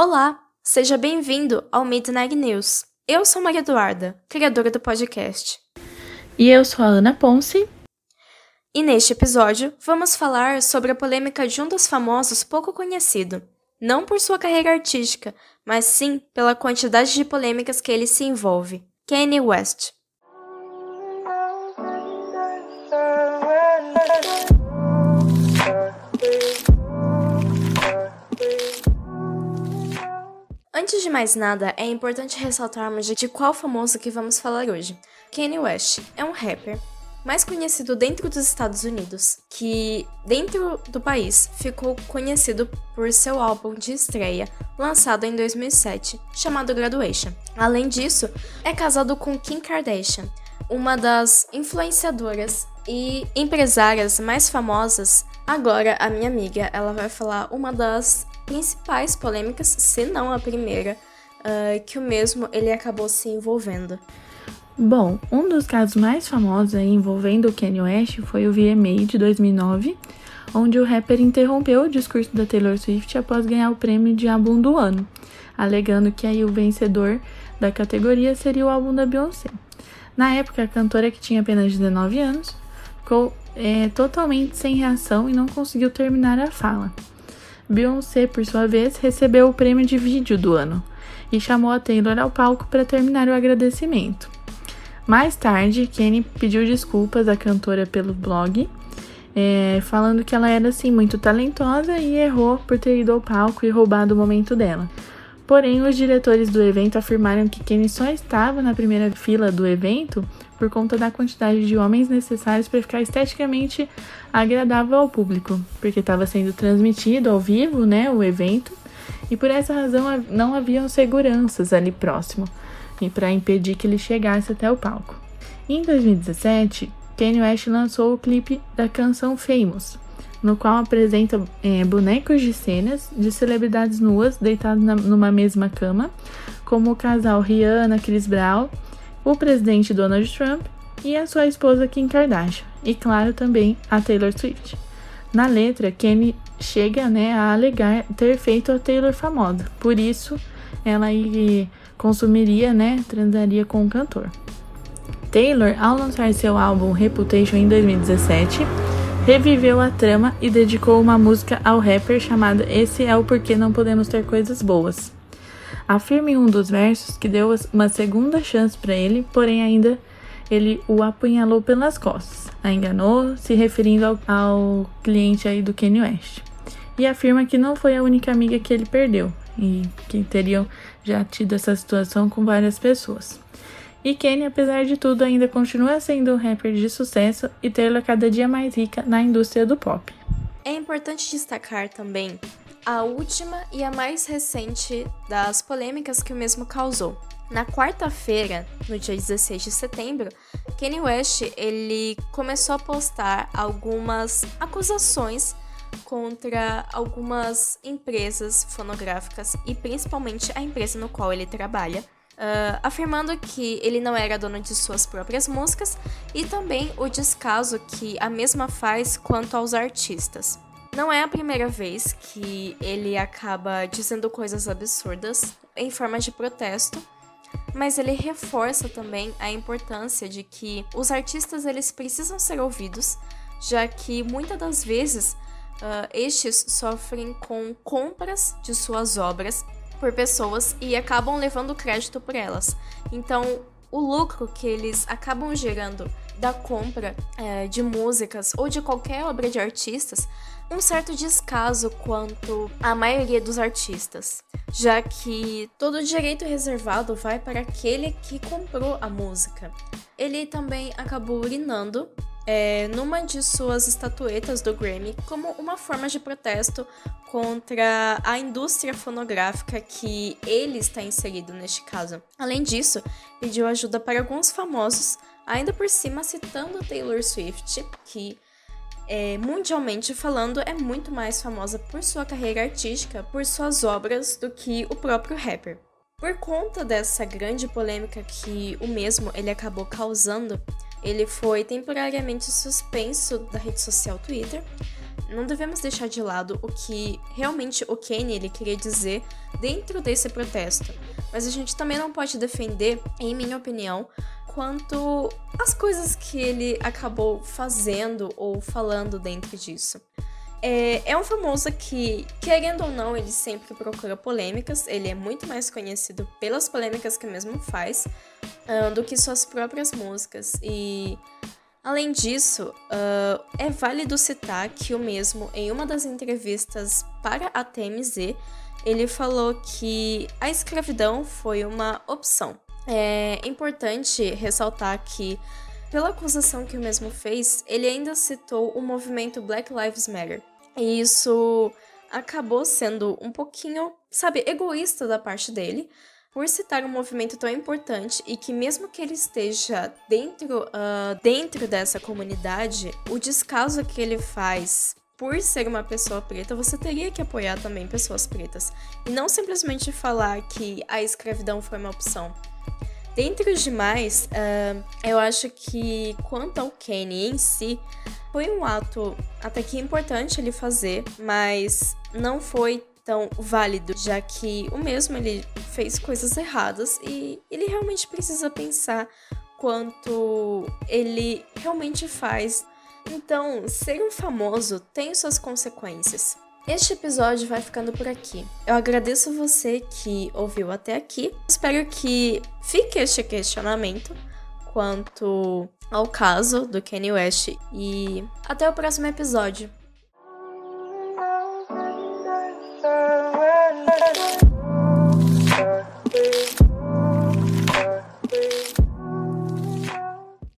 Olá, seja bem-vindo ao Midnight News. Eu sou Maria Eduarda, criadora do podcast. E eu sou a Ana Ponce. E neste episódio, vamos falar sobre a polêmica de um dos famosos pouco conhecido. Não por sua carreira artística, mas sim pela quantidade de polêmicas que ele se envolve. Kanye West. De mais nada, é importante ressaltarmos de qual famoso que vamos falar hoje. Kanye West é um rapper mais conhecido dentro dos Estados Unidos, que dentro do país ficou conhecido por seu álbum de estreia, lançado em 2007, chamado Graduation. Além disso, é casado com Kim Kardashian, uma das influenciadoras e empresárias mais famosas. Agora, a minha amiga, ela vai falar uma das principais polêmicas, se não a primeira, uh, que o mesmo ele acabou se envolvendo. Bom, um dos casos mais famosos envolvendo o Kanye West foi o VMA de 2009, onde o rapper interrompeu o discurso da Taylor Swift após ganhar o prêmio de álbum do ano, alegando que aí o vencedor da categoria seria o álbum da Beyoncé. Na época, a cantora, que tinha apenas 19 anos, ficou é, totalmente sem reação e não conseguiu terminar a fala. Beyoncé, por sua vez, recebeu o prêmio de vídeo do ano e chamou a Taylor ao palco para terminar o agradecimento. Mais tarde, Kenny pediu desculpas à cantora pelo blog, é, falando que ela era assim muito talentosa e errou por ter ido ao palco e roubado o momento dela. Porém, os diretores do evento afirmaram que Kenny só estava na primeira fila do evento por conta da quantidade de homens necessários para ficar esteticamente agradável ao público, porque estava sendo transmitido ao vivo, né, o evento, e por essa razão não haviam seguranças ali próximo e para impedir que ele chegasse até o palco. Em 2017, Kanye West lançou o clipe da canção Famous, no qual apresenta é, bonecos de cenas de celebridades nuas deitados na, numa mesma cama, como o casal Rihanna, Chris Brown o presidente Donald Trump e a sua esposa Kim Kardashian, e claro também a Taylor Swift. Na letra, Kenny chega né, a alegar ter feito a Taylor famosa, por isso ela consumiria, né, transaria com o cantor. Taylor, ao lançar seu álbum Reputation em 2017, reviveu a trama e dedicou uma música ao rapper chamada Esse é o Porquê Não Podemos Ter Coisas Boas afirma em um dos versos que deu uma segunda chance para ele, porém ainda ele o apunhalou pelas costas, a enganou, se referindo ao, ao cliente aí do Kanye West. E afirma que não foi a única amiga que ele perdeu e que teriam já tido essa situação com várias pessoas. E Kanye, apesar de tudo, ainda continua sendo um rapper de sucesso e tê-la cada dia mais rica na indústria do pop. É importante destacar também a última e a mais recente das polêmicas que o mesmo causou. Na quarta-feira, no dia 16 de setembro, Kanye West ele começou a postar algumas acusações contra algumas empresas fonográficas e principalmente a empresa no qual ele trabalha, uh, afirmando que ele não era dono de suas próprias músicas e também o descaso que a mesma faz quanto aos artistas. Não é a primeira vez que ele acaba dizendo coisas absurdas em forma de protesto, mas ele reforça também a importância de que os artistas eles precisam ser ouvidos, já que muitas das vezes uh, estes sofrem com compras de suas obras por pessoas e acabam levando crédito por elas. Então, o lucro que eles acabam gerando da compra é, de músicas ou de qualquer obra de artistas um certo descaso quanto à maioria dos artistas, já que todo o direito reservado vai para aquele que comprou a música. Ele também acabou urinando é, numa de suas estatuetas do Grammy como uma forma de protesto contra a indústria fonográfica que ele está inserido neste caso. Além disso, pediu ajuda para alguns famosos, ainda por cima citando Taylor Swift, que é, mundialmente falando, é muito mais famosa por sua carreira artística, por suas obras, do que o próprio rapper. Por conta dessa grande polêmica que o mesmo ele acabou causando, ele foi temporariamente suspenso da rede social Twitter, não devemos deixar de lado o que realmente o Kanye ele queria dizer dentro desse protesto. Mas a gente também não pode defender, em minha opinião, quanto as coisas que ele acabou fazendo ou falando dentro disso. É, é, um famoso que, querendo ou não, ele sempre procura polêmicas. Ele é muito mais conhecido pelas polêmicas que mesmo faz uh, do que suas próprias músicas. E Além disso, uh, é válido citar que o mesmo, em uma das entrevistas para a TMZ, ele falou que a escravidão foi uma opção. É importante ressaltar que, pela acusação que o mesmo fez, ele ainda citou o movimento Black Lives Matter. E isso acabou sendo um pouquinho, sabe, egoísta da parte dele, por citar um movimento tão importante e que mesmo que ele esteja dentro, uh, dentro dessa comunidade, o descaso que ele faz por ser uma pessoa preta, você teria que apoiar também pessoas pretas. E não simplesmente falar que a escravidão foi uma opção. Dentre os demais, uh, eu acho que quanto ao Kenny em si, foi um ato até que importante ele fazer, mas não foi tão válido, já que o mesmo ele fez coisas erradas e ele realmente precisa pensar quanto ele realmente faz. Então, ser um famoso tem suas consequências. Este episódio vai ficando por aqui. Eu agradeço você que ouviu até aqui. Espero que fique este questionamento quanto ao caso do Kanye West e até o próximo episódio.